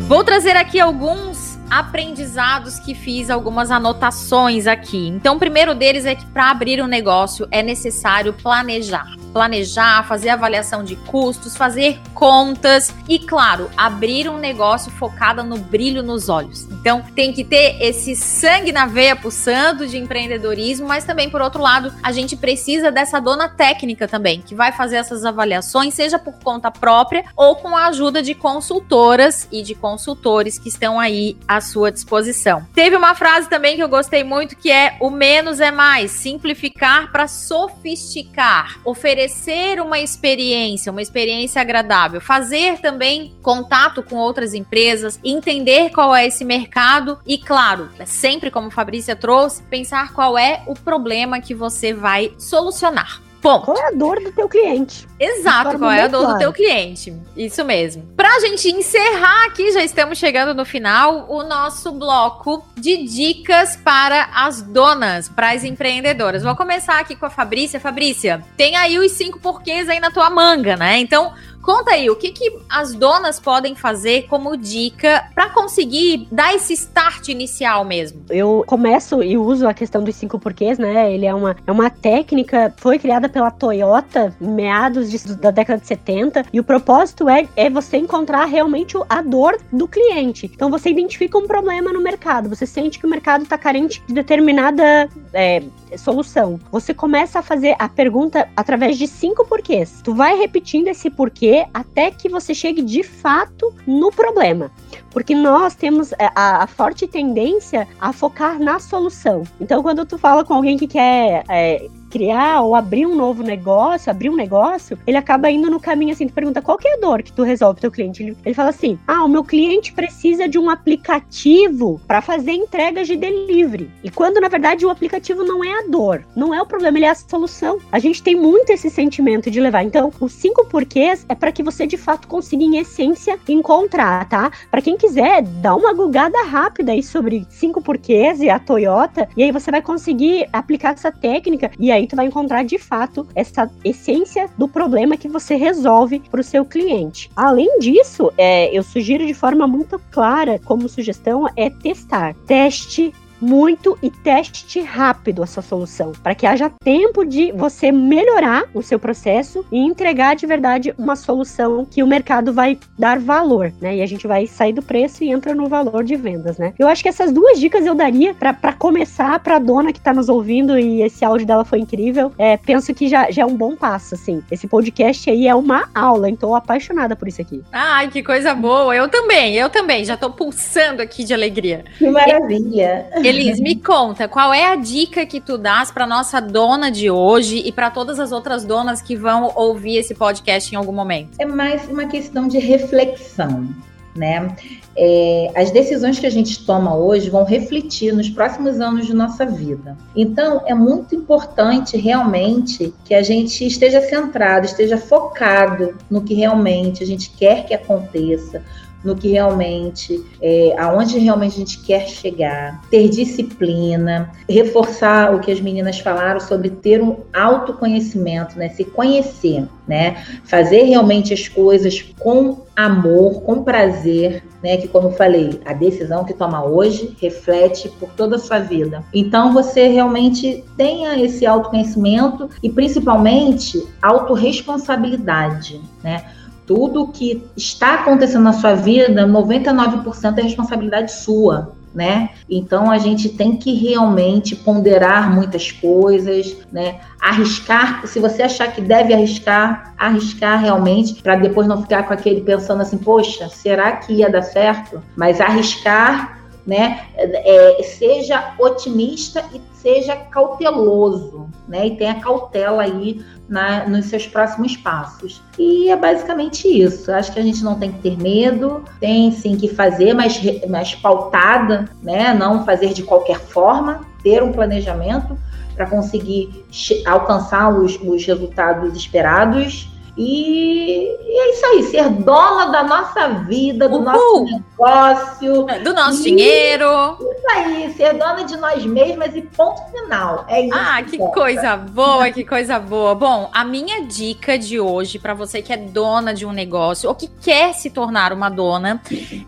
Vou trazer aqui alguns aprendizados que fiz, algumas anotações aqui. Então, o primeiro deles é que para abrir um negócio é necessário planejar. Planejar, fazer avaliação de custos, fazer contas e, claro, abrir um negócio focado no brilho nos olhos. Então, tem que ter esse sangue na veia pulsando de empreendedorismo, mas também, por outro lado, a gente precisa dessa dona técnica também, que vai fazer essas avaliações, seja por conta própria ou com a ajuda de consultoras e de consultores que estão aí sua disposição. Teve uma frase também que eu gostei muito que é: o menos é mais, simplificar para sofisticar, oferecer uma experiência, uma experiência agradável, fazer também contato com outras empresas, entender qual é esse mercado e, claro, sempre como Fabrícia trouxe, pensar qual é o problema que você vai solucionar. Ponto. Qual é a dor do teu cliente? Exato, qual é a dor claro. do teu cliente. Isso mesmo. Pra gente encerrar aqui, já estamos chegando no final, o nosso bloco de dicas para as donas, para as empreendedoras. Vou começar aqui com a Fabrícia. Fabrícia, tem aí os cinco porquês aí na tua manga, né? Então, Conta aí, o que, que as donas podem fazer como dica para conseguir dar esse start inicial mesmo? Eu começo e uso a questão dos cinco porquês, né? Ele é uma, é uma técnica, foi criada pela Toyota meados de, da década de 70, e o propósito é, é você encontrar realmente a dor do cliente. Então você identifica um problema no mercado, você sente que o mercado está carente de determinada é, solução. Você começa a fazer a pergunta através de cinco porquês. Tu vai repetindo esse porquê até que você chegue de fato no problema. Porque nós temos é, a, a forte tendência a focar na solução. Então, quando tu fala com alguém que quer é, criar ou abrir um novo negócio, abrir um negócio, ele acaba indo no caminho assim, tu pergunta qual que é a dor que tu resolve teu cliente. Ele, ele fala assim: "Ah, o meu cliente precisa de um aplicativo para fazer entregas de delivery". E quando na verdade o aplicativo não é a dor, não é o problema, ele é a solução. A gente tem muito esse sentimento de levar. Então, os cinco porquês é para que você de fato consiga em essência encontrar, tá? Para quem quiser, dá uma gugada rápida aí sobre cinco porquês e a Toyota, e aí você vai conseguir aplicar essa técnica e aí aí tu vai encontrar de fato essa essência do problema que você resolve para o seu cliente. Além disso, é, eu sugiro de forma muito clara, como sugestão, é testar. Teste muito e teste rápido a sua solução, para que haja tempo de você melhorar o seu processo e entregar de verdade uma solução que o mercado vai dar valor, né? E a gente vai sair do preço e entra no valor de vendas, né? Eu acho que essas duas dicas eu daria para começar para a dona que está nos ouvindo e esse áudio dela foi incrível. É, penso que já, já é um bom passo, assim. Esse podcast aí é uma aula, então apaixonada por isso aqui. Ai, que coisa boa. Eu também, eu também. Já tô pulsando aqui de alegria. Que maravilha. Elis, me conta, qual é a dica que tu dás para nossa dona de hoje e para todas as outras donas que vão ouvir esse podcast em algum momento? É mais uma questão de reflexão. Né? É, as decisões que a gente toma hoje vão refletir nos próximos anos de nossa vida. Então, é muito importante realmente que a gente esteja centrado, esteja focado no que realmente a gente quer que aconteça, no que realmente, é, aonde realmente a gente quer chegar, ter disciplina, reforçar o que as meninas falaram sobre ter um autoconhecimento, né? Se conhecer, né? Fazer realmente as coisas com amor, com prazer, né? Que como eu falei, a decisão que toma hoje reflete por toda a sua vida. Então você realmente tenha esse autoconhecimento e principalmente autorresponsabilidade, né? Tudo que está acontecendo na sua vida, 99% é responsabilidade sua. Né? Então a gente tem que realmente ponderar muitas coisas, né? Arriscar, se você achar que deve arriscar, arriscar realmente, para depois não ficar com aquele pensando assim, poxa, será que ia dar certo? Mas arriscar, né? É, seja otimista e seja cauteloso, né? E tenha cautela aí na, nos seus próximos passos. E é basicamente isso. Acho que a gente não tem que ter medo, tem sim que fazer, mas, mas pautada, né? Não fazer de qualquer forma, ter um planejamento para conseguir alcançar os, os resultados esperados. E, e, é isso aí, ser dona da nossa vida, do Uhul. nosso negócio. Do nosso e... dinheiro. Isso aí, ser dona de nós mesmas e ponto final. É isso. Ah, que, que coisa boa, que coisa boa. Bom, a minha dica de hoje para você que é dona de um negócio ou que quer se tornar uma dona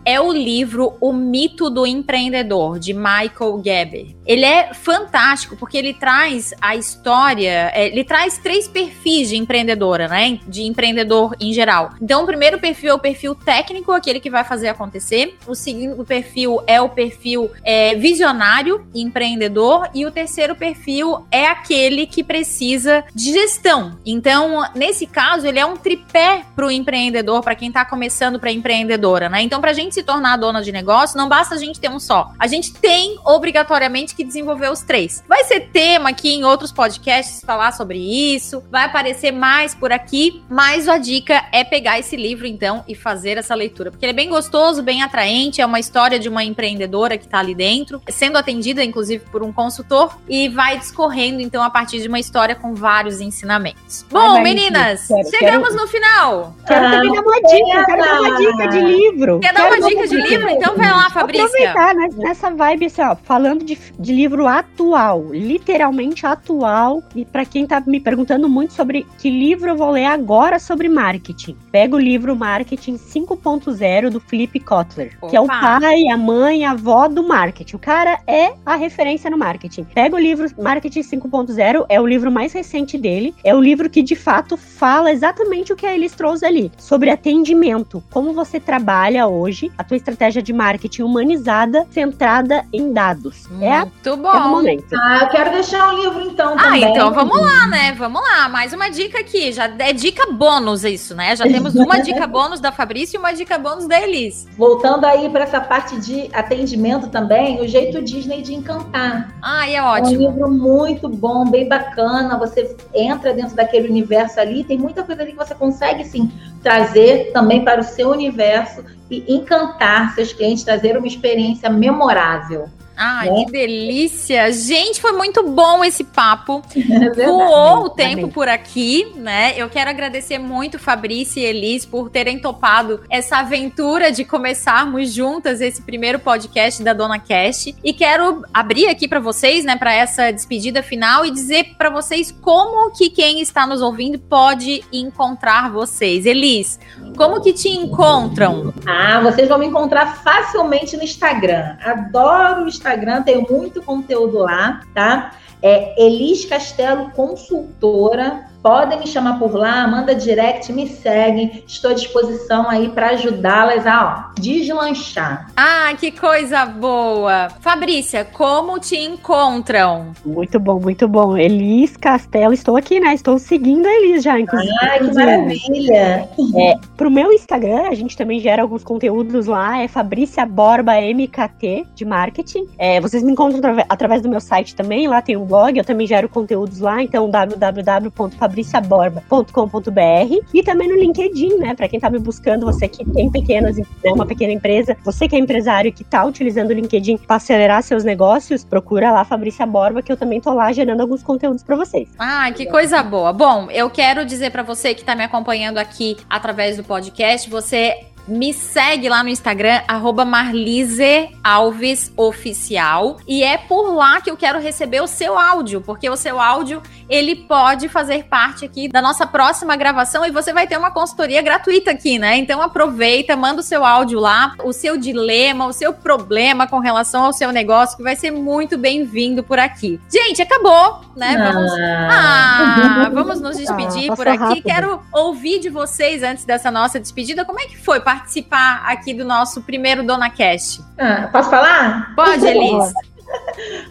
é o livro O Mito do Empreendedor de Michael Geber. Ele é fantástico porque ele traz a história, é, ele traz três perfis de empreendedora, né? De empreendedor em geral. Então, o primeiro perfil é o perfil técnico, aquele que vai fazer acontecer. O segundo perfil é o perfil é, visionário, empreendedor. E o terceiro perfil é aquele que precisa de gestão. Então, nesse caso, ele é um tripé para o empreendedor, para quem está começando para empreendedora, né? Então, para a gente se tornar dona de negócio, não basta a gente ter um só. A gente tem obrigatoriamente que desenvolver os três. Vai ser tema aqui em outros podcasts falar sobre isso, vai aparecer mais por aqui, mas a dica é pegar esse livro então e fazer essa leitura, porque ele é bem gostoso, bem atraente, é uma história de uma empreendedora que está ali dentro, sendo atendida inclusive por um consultor e vai discorrendo então a partir de uma história com vários ensinamentos. Bom, Ai, meninas, quero, chegamos quero, no final. Quero ah, também dar uma dica, quero dar uma dica de livro. Quer dar uma dica de livro? Então vai lá, Fabrícia. Aproveitar né, nessa vibe assim, ó, falando de, de livro atual, literalmente atual, e para quem tá me perguntando muito sobre que livro eu vou ler agora sobre marketing. Pega o livro Marketing 5.0 do Philip Kotler, Opa. que é o pai, a mãe, a avó do marketing. O cara é a referência no marketing. Pega o livro Marketing 5.0, é o livro mais recente dele, é o livro que de fato fala exatamente o que a Elis trouxe ali, sobre atendimento, como você trabalha hoje, a tua estratégia de marketing humanizada, centrada em dados. É muito é bom. É o momento. Ah, eu quero deixar um livro então Ah, então vamos lá, né? Vamos lá, mais uma dica aqui, já é dica bônus isso, né? Já temos uma dica bônus da Fabrício e uma dica bônus da Elis. Voltando aí para essa parte de atendimento também, o jeito Disney de encantar. Ah, é ótimo. É um livro muito bom, bem bacana. Você entra dentro daquele universo ali, tem muita coisa ali que você consegue sim trazer também para o seu universo e encantar seus clientes, trazer uma experiência memorável. Ai, né? que delícia! Gente, foi muito bom esse papo. É Voou o tempo por aqui, né? Eu quero agradecer muito Fabrício e Elis por terem topado essa aventura de começarmos juntas esse primeiro podcast da Dona Cast. E quero abrir aqui para vocês, né, para essa despedida final e dizer para vocês como que quem está nos ouvindo pode encontrar vocês. Elis, como que te encontram? Ah, vocês vão me encontrar facilmente no Instagram. Adoro o Instagram Instagram, muito conteúdo lá, tá? É Elis Castelo Consultora. Podem me chamar por lá, manda direct, me seguem. Estou à disposição aí para ajudá-las a ó, deslanchar. Ah, que coisa boa! Fabrícia, como te encontram? Muito bom, muito bom. Elis Castelo, estou aqui, né? Estou seguindo a Elis já, inclusive. Ah, que maravilha! É, pro meu Instagram, a gente também gera alguns conteúdos lá, é Fabrícia Borba MKT de marketing. É, vocês me encontram através do meu site também, lá tem um blog, eu também gero conteúdos lá, então www.fabriciaborba.com fabriciaborba.com.br e também no LinkedIn, né? Para quem tá me buscando, você que tem pequenas, né, uma pequena empresa, você que é empresário que tá utilizando o LinkedIn para acelerar seus negócios, procura lá Fabrícia Borba, que eu também tô lá gerando alguns conteúdos para vocês. Ah, que coisa boa. Bom, eu quero dizer para você que tá me acompanhando aqui através do podcast, você me segue lá no Instagram, Marlise Alves Oficial. E é por lá que eu quero receber o seu áudio, porque o seu áudio ele pode fazer parte aqui da nossa próxima gravação e você vai ter uma consultoria gratuita aqui, né? Então aproveita, manda o seu áudio lá, o seu dilema, o seu problema com relação ao seu negócio, que vai ser muito bem-vindo por aqui. Gente, acabou, né? Vamos, ah, vamos nos despedir ah, por aqui. Rápido. Quero ouvir de vocês antes dessa nossa despedida, como é que foi participar aqui do nosso primeiro Dona Cast? Ah, posso falar? Pode, Elis.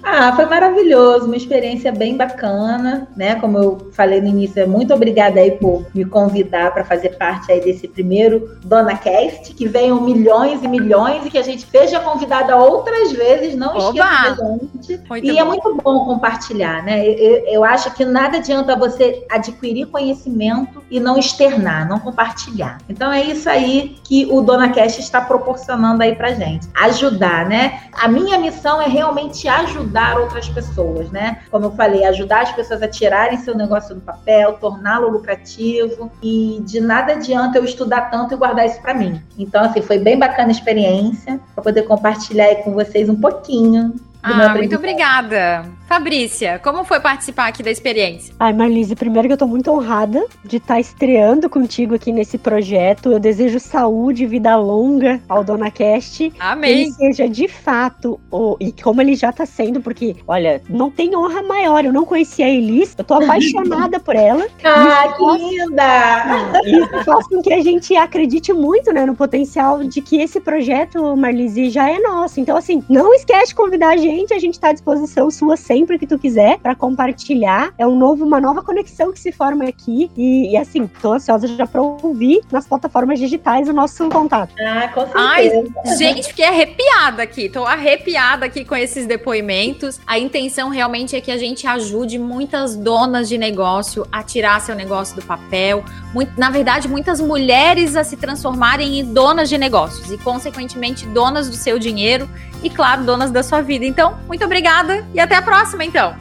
Ah, foi maravilhoso, uma experiência bem bacana, né? Como eu falei no início, é muito obrigada aí por me convidar para fazer parte aí desse primeiro Dona Cast, que venham milhões e milhões e que a gente seja convidada outras vezes, não Oba! esqueça da gente. Muito e é bom. é muito bom compartilhar, né? Eu, eu acho que nada adianta você adquirir conhecimento e não externar, não compartilhar. Então é isso aí que o Dona Cash está proporcionando aí pra gente. Ajudar, né? A minha missão é realmente ajudar outras pessoas, né? Como eu falei, ajudar as pessoas a tirarem seu negócio do papel, torná-lo lucrativo e de nada adianta eu estudar tanto e guardar isso para mim. Então assim, foi bem bacana a experiência para poder compartilhar aí com vocês um pouquinho ah, muito obrigada. Fabrícia, como foi participar aqui da experiência? Ai, Marlise, primeiro que eu tô muito honrada de estar tá estreando contigo aqui nesse projeto. Eu desejo saúde e vida longa ao Dona Cast. Amém. Que ele seja de fato, o, e como ele já tá sendo, porque, olha, não tem honra maior. Eu não conhecia a Elis, eu tô apaixonada por ela. Ah, que faz, linda! Isso faz com que a gente acredite muito, né, no potencial de que esse projeto, Marlise, já é nosso. Então, assim, não esquece de convidar a gente, a gente tá à disposição sua sempre sempre que tu quiser para compartilhar. É um novo, uma nova conexão que se forma aqui. E, e assim, tô ansiosa já para ouvir nas plataformas digitais o nosso contato. Ah, com certeza. Ai, gente, fiquei arrepiada aqui. Tô arrepiada aqui com esses depoimentos. A intenção realmente é que a gente ajude muitas donas de negócio a tirar seu negócio do papel. Muito, na verdade, muitas mulheres a se transformarem em donas de negócios e, consequentemente, donas do seu dinheiro e, claro, donas da sua vida. Então, muito obrigada e até a próxima, então.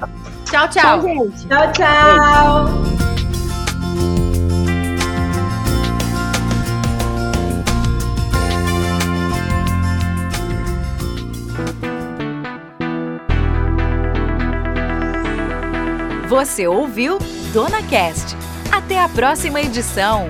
Tchau, tchau. Tchau, gente. Tchau, tchau. Você ouviu Dona Cast. Até a próxima edição.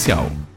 Comercial.